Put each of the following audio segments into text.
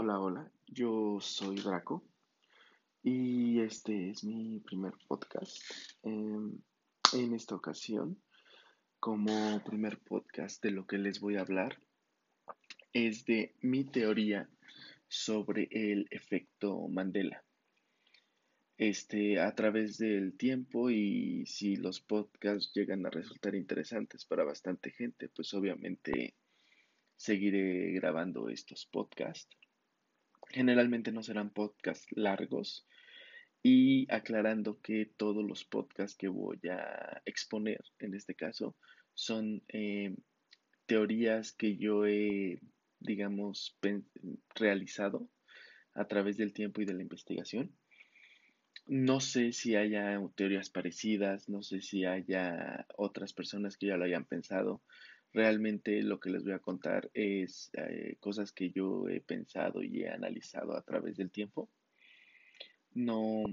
Hola, hola, yo soy Draco y este es mi primer podcast. Em, en esta ocasión, como primer podcast de lo que les voy a hablar, es de mi teoría sobre el efecto Mandela. Este, a través del tiempo y si los podcasts llegan a resultar interesantes para bastante gente, pues obviamente seguiré grabando estos podcasts. Generalmente no serán podcasts largos y aclarando que todos los podcasts que voy a exponer en este caso son eh, teorías que yo he, digamos, realizado a través del tiempo y de la investigación. No sé si haya teorías parecidas, no sé si haya otras personas que ya lo hayan pensado, Realmente lo que les voy a contar es eh, cosas que yo he pensado y he analizado a través del tiempo. No,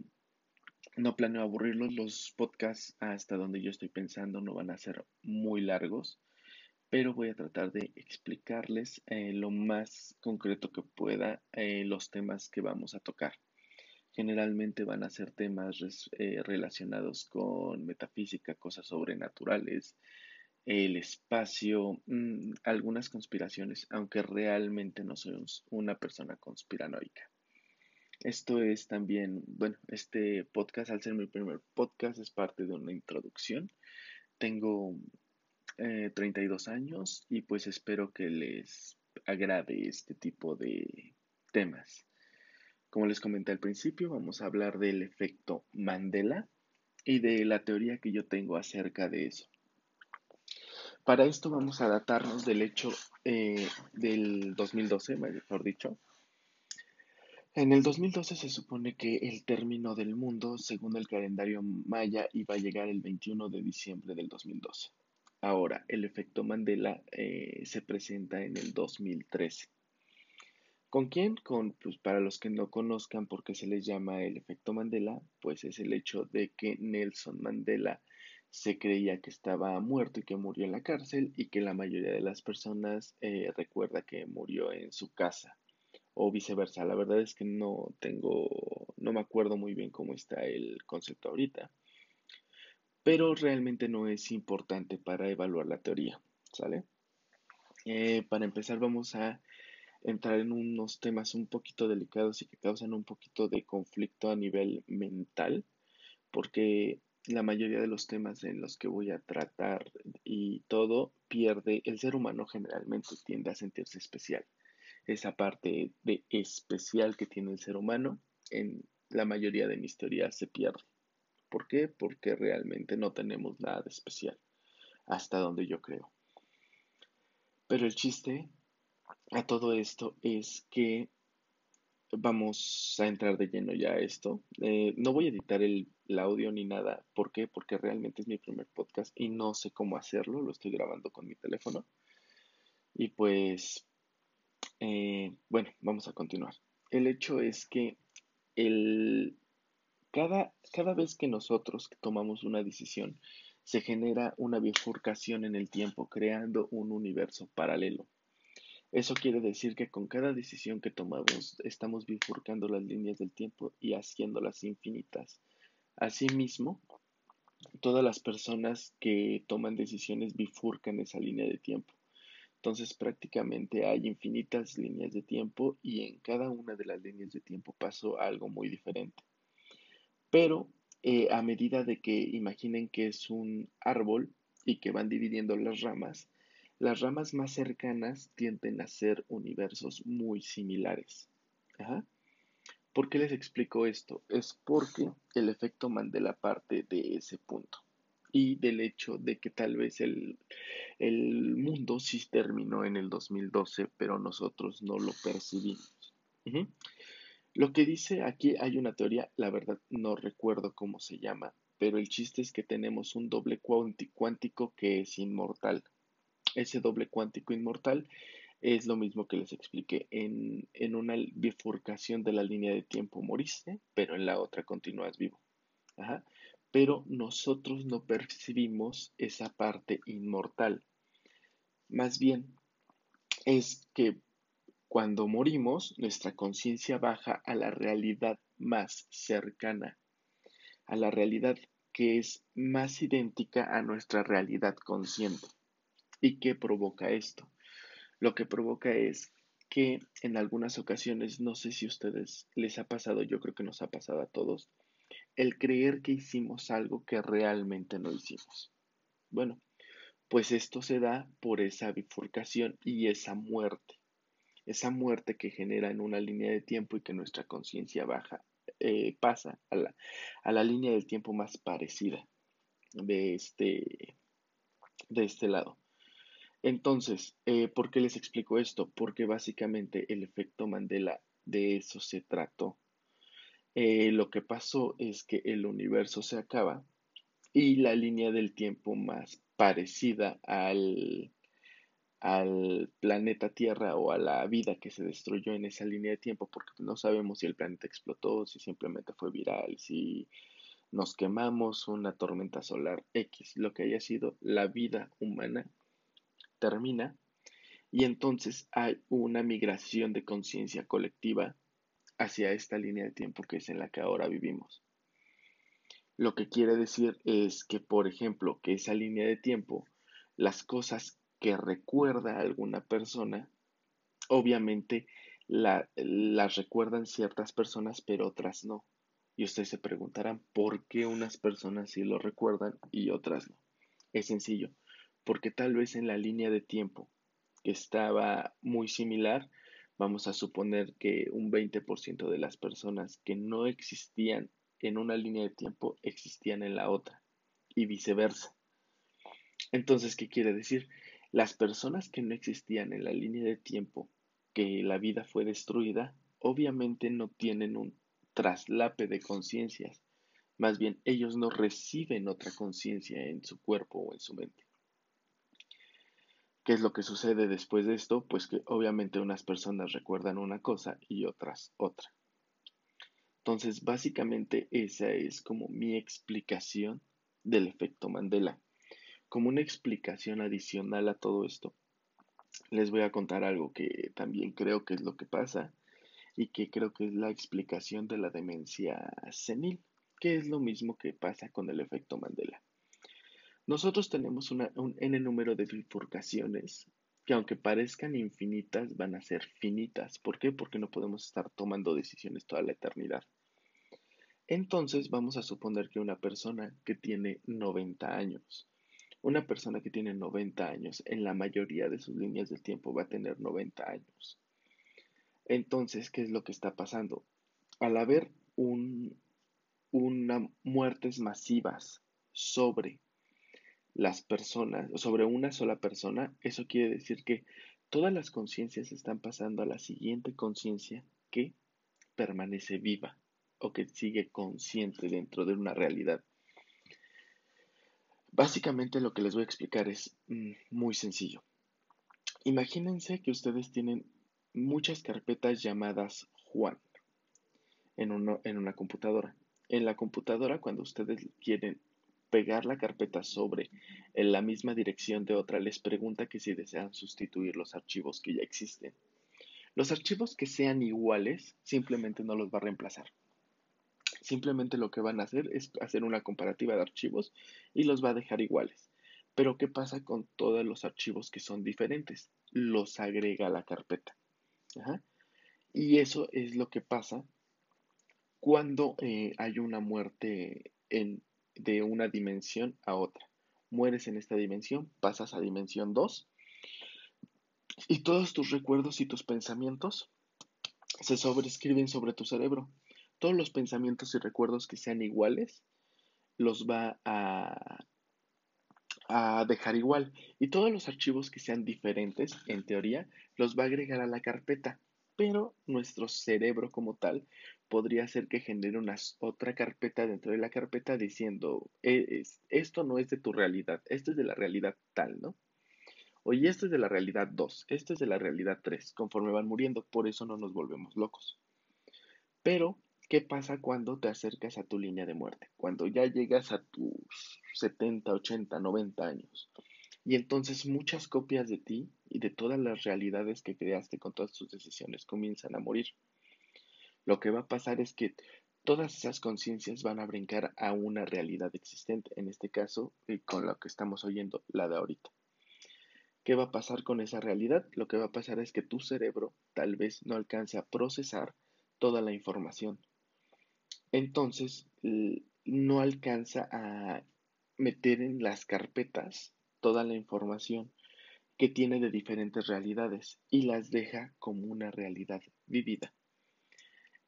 no planeo aburrirlos. Los podcasts hasta donde yo estoy pensando no van a ser muy largos, pero voy a tratar de explicarles eh, lo más concreto que pueda eh, los temas que vamos a tocar. Generalmente van a ser temas relacionados con metafísica, cosas sobrenaturales, el espacio, mm, algunas conspiraciones, aunque realmente no soy una persona conspiranoica. Esto es también, bueno, este podcast, al ser mi primer podcast, es parte de una introducción. Tengo 32 eh, años y pues espero que les agrade este tipo de temas. Como les comenté al principio, vamos a hablar del efecto Mandela y de la teoría que yo tengo acerca de eso. Para esto vamos a datarnos del hecho eh, del 2012, mejor dicho. En el 2012 se supone que el término del mundo, según el calendario maya, iba a llegar el 21 de diciembre del 2012. Ahora, el efecto Mandela eh, se presenta en el 2013. ¿Con quién? Con, pues para los que no conozcan por qué se les llama el efecto Mandela, pues es el hecho de que Nelson Mandela se creía que estaba muerto y que murió en la cárcel y que la mayoría de las personas eh, recuerda que murió en su casa o viceversa. La verdad es que no tengo, no me acuerdo muy bien cómo está el concepto ahorita, pero realmente no es importante para evaluar la teoría, ¿sale? Eh, para empezar vamos a entrar en unos temas un poquito delicados y que causan un poquito de conflicto a nivel mental, porque la mayoría de los temas en los que voy a tratar y todo pierde, el ser humano generalmente tiende a sentirse especial. Esa parte de especial que tiene el ser humano en la mayoría de mis teorías se pierde. ¿Por qué? Porque realmente no tenemos nada de especial, hasta donde yo creo. Pero el chiste a todo esto es que vamos a entrar de lleno ya a esto. Eh, no voy a editar el, audio ni nada. ¿Por qué? Porque realmente es mi primer podcast y no sé cómo hacerlo. Lo estoy grabando con mi teléfono. Y pues, eh, bueno, vamos a continuar. El hecho es que el, cada, cada vez que nosotros tomamos una decisión, se genera una bifurcación en el tiempo, creando un universo paralelo. Eso quiere decir que con cada decisión que tomamos estamos bifurcando las líneas del tiempo y haciéndolas infinitas. Asimismo, todas las personas que toman decisiones bifurcan esa línea de tiempo. Entonces prácticamente hay infinitas líneas de tiempo y en cada una de las líneas de tiempo pasó algo muy diferente. Pero eh, a medida de que imaginen que es un árbol y que van dividiendo las ramas, las ramas más cercanas tienden a ser universos muy similares. ¿Por qué les explico esto? Es porque el efecto Mandela parte de ese punto y del hecho de que tal vez el, mundo sí terminó en el 2012, pero nosotros no lo percibimos. Lo que dice aquí hay una teoría, la verdad no recuerdo cómo se llama, pero el chiste es que tenemos un doble cuántico que es inmortal. Ese doble cuántico inmortal es lo mismo que les expliqué. En, en una bifurcación de la línea de tiempo moriste, pero en la otra continúas vivo. Pero nosotros no percibimos esa parte inmortal. Más bien, es que Cuando morimos, nuestra conciencia baja a la realidad más cercana, a la realidad que es más idéntica a nuestra realidad consciente. ¿Y qué provoca esto? Lo que provoca es que en algunas ocasiones, no sé si a ustedes les ha pasado, yo creo que nos ha pasado a todos, el creer que hicimos algo que realmente no hicimos. Bueno, pues esto se da por esa bifurcación y esa muerte. Esa muerte que genera en una línea de tiempo y que nuestra conciencia baja eh, pasa a la, a la, línea del tiempo más parecida de este, de este lado. Entonces, eh, ¿por qué les explico esto? Porque básicamente el efecto Mandela de eso se trató. Eh, lo que pasó es que el universo se acaba y la línea del tiempo más parecida al, al planeta Tierra o a la vida que se destruyó en esa línea de tiempo, porque no sabemos si el planeta explotó, si simplemente fue viral, si nos quemamos, una tormenta solar X, lo que haya sido, la vida humana termina y entonces hay una migración de conciencia colectiva hacia esta línea de tiempo que es en la que ahora vivimos. Lo que quiere decir es que, por ejemplo, que esa línea de tiempo, las cosas que recuerda alguna persona, obviamente las recuerdan ciertas personas, pero otras no. Y ustedes se preguntarán, ¿por qué unas personas sí lo recuerdan y otras no? Es sencillo, porque tal vez en la línea de tiempo que estaba muy similar, vamos a suponer que un 20% de las personas que no existían en una línea de tiempo existían en la otra y viceversa. Entonces, ¿qué quiere decir? Las personas que no existían en la línea de tiempo que la vida fue destruida, obviamente no tienen un traslape de conciencias. Más bien, ellos no reciben otra conciencia en su cuerpo o en su mente. ¿Qué es lo que sucede después de esto? Pues que obviamente unas personas recuerdan una cosa y otras otra. Entonces, básicamente esa es como mi explicación del efecto Mandela. Como una explicación adicional a todo esto, les voy a contar algo que también creo que es lo que pasa y que creo que es la explicación de la demencia senil, que es lo mismo que pasa con el efecto Mandela. Nosotros tenemos un n número de bifurcaciones que aunque parezcan infinitas, van a ser finitas. ¿Por qué? Porque no podemos estar tomando decisiones toda la eternidad. Entonces vamos a suponer que una persona que tiene 90 años una persona que tiene 90 años, en la mayoría de sus líneas del tiempo va a tener 90 años. Entonces, ¿qué es lo que está pasando? Al haber un, una muertes masivas sobre las personas, sobre una sola persona, eso quiere decir que todas las conciencias están pasando a la siguiente conciencia que permanece viva o que sigue consciente dentro de una realidad. Básicamente lo que les voy a explicar es mm, muy sencillo. Imagínense que ustedes tienen muchas carpetas llamadas Juan en, en una computadora. En la computadora, cuando ustedes quieren pegar la carpeta sobre en la misma dirección de otra, les pregunta que si desean sustituir los archivos que ya existen. Los archivos que sean iguales simplemente no los va a reemplazar. Simplemente lo que van a hacer es hacer una comparativa de archivos y los va a dejar iguales. Pero ¿qué pasa con todos los archivos que son diferentes? Los agrega a la carpeta. Y eso es lo que pasa cuando eh, hay una muerte en, de una dimensión a otra. Mueres en esta dimensión, pasas a dimensión 2 y todos tus recuerdos y tus pensamientos se sobrescriben sobre tu cerebro todos los pensamientos y recuerdos que sean iguales los va a, a dejar igual. Y todos los archivos que sean diferentes, en teoría, los va a agregar a la carpeta. Pero nuestro cerebro como tal podría ser que genere una otra carpeta dentro de la carpeta diciendo, e, esto no es de tu realidad, esto es de la realidad tal, ¿no? Oye, esto es de la realidad 2, esto es de la realidad 3, conforme van muriendo, por eso no nos volvemos locos. Pero ¿Qué pasa cuando te acercas a tu línea de muerte? Cuando ya llegas a tus 70, 80, 90 años. Y entonces muchas copias de ti y de todas las realidades que creaste con todas tus decisiones comienzan a morir. Lo que va a pasar es que todas esas conciencias van a brincar a una realidad existente, en este caso, eh, con lo que estamos oyendo, la de ahorita. ¿Qué va a pasar con esa realidad? Lo que va a pasar es que tu cerebro tal vez no alcance a procesar toda la información. Entonces, no alcanza a meter en las carpetas toda la información que tiene de diferentes realidades y las deja como una realidad vivida.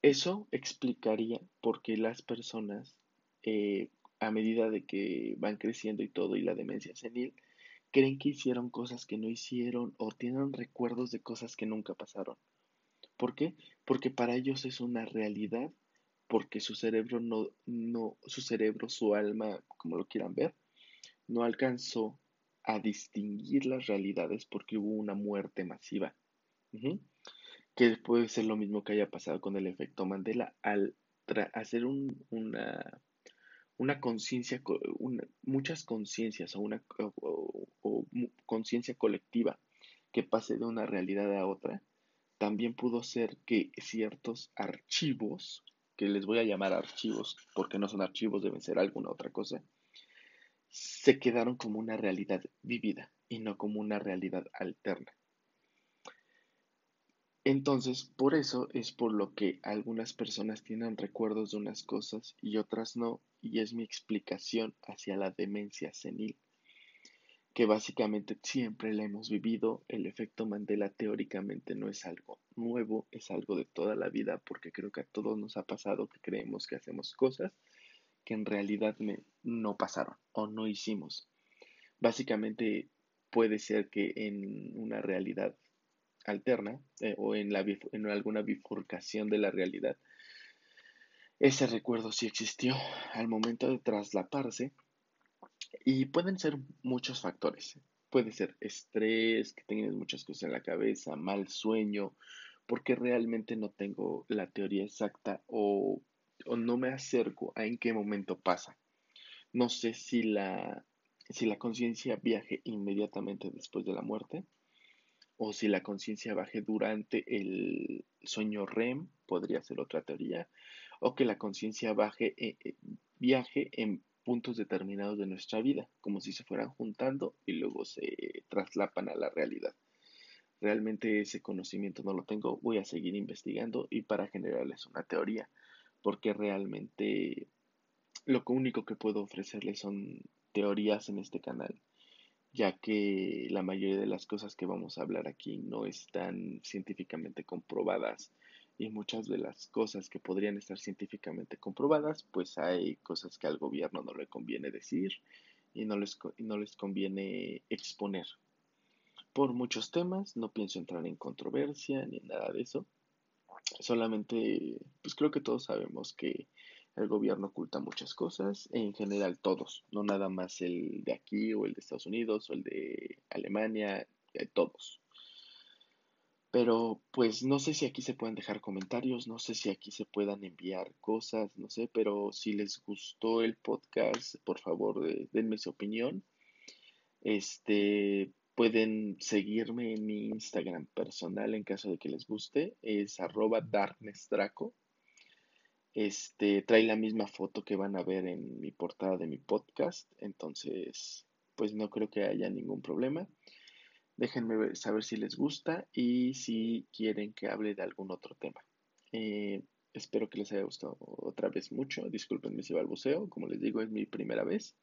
Eso explicaría por qué las personas, eh, a medida de que van creciendo y todo, y la demencia senil, creen que hicieron cosas que no hicieron o tienen recuerdos de cosas que nunca pasaron. ¿Por qué? Porque para ellos es una realidad, porque su cerebro no, no, su cerebro, su alma, como lo quieran ver, no alcanzó a distinguir las realidades porque hubo una muerte masiva. Que puede ser lo mismo que haya pasado con el efecto Mandela al hacer una, una conciencia, muchas conciencias o una conciencia colectiva que pase de una realidad a otra, también pudo ser que ciertos archivos, que les voy a llamar archivos porque no son archivos, deben ser alguna otra cosa, se quedaron como una realidad vivida y no como una realidad alterna. Entonces, por eso es por lo que algunas personas tienen recuerdos de unas cosas y otras no, y es mi explicación hacia la demencia senil, que básicamente siempre la hemos vivido, el efecto Mandela teóricamente no es algo nuevo, es algo de toda la vida, porque creo que a todos nos ha pasado que creemos que hacemos cosas que en realidad no pasaron o no hicimos. Básicamente puede ser que en una realidad alterna eh, o en, en alguna bifurcación de la realidad. Ese recuerdo sí existió al momento de traslaparse y pueden ser muchos factores. Puede ser estrés, que tengas muchas cosas en la cabeza, mal sueño, porque realmente no tengo la teoría exacta o, o no me acerco a en qué momento pasa. No sé si la, si la conciencia viaje inmediatamente después de la muerte o si la conciencia baje durante el sueño REM, podría ser otra teoría, o que la conciencia baje, eh, eh, viaje en puntos determinados de nuestra vida, como si se fueran juntando y luego se traslapan a la realidad. Realmente ese conocimiento no lo tengo, voy a seguir investigando y para generarles una teoría, porque realmente lo único que puedo ofrecerles son teorías en este canal ya que la mayoría de las cosas que vamos a hablar aquí no están científicamente comprobadas y muchas de las cosas que podrían estar científicamente comprobadas, pues hay cosas que al gobierno no le conviene decir y no les, no les conviene exponer. Por muchos temas, no pienso entrar en controversia ni en nada de eso. Solamente, pues creo que todos sabemos que el gobierno oculta muchas cosas, en general todos, no nada más el de aquí o el de Estados Unidos o el de Alemania, eh, todos. Pero pues no sé si aquí se pueden dejar comentarios, no sé si aquí se puedan enviar cosas, no sé, pero si les gustó el podcast, por favor denme su opinión. Este, pueden seguirme en mi Instagram personal en caso de que les guste, es arroba darknessdraco este, trae la misma foto que van a ver en mi portada de mi podcast, entonces pues no creo que haya ningún problema. Déjenme saber si les gusta y si quieren que hable de algún otro tema. Eh, espero que les haya gustado otra vez mucho. Disculpenme si balbuceo, como les digo, es mi primera vez.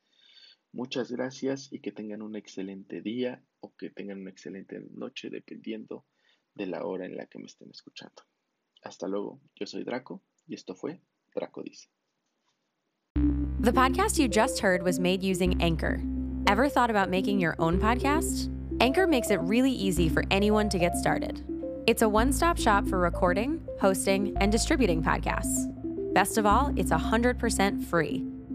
Muchas gracias y que tengan un excelente día o que tengan una excelente noche dependiendo de la hora en la que me estén escuchando. Hasta luego, yo soy Draco Y esto fue Draco Dice. The podcast you just heard was made using Anchor. Ever thought about making your own podcast? Anchor makes it really easy for anyone to get started. It's a one stop shop for recording, hosting, and distributing podcasts. Best of all, it's 100% free.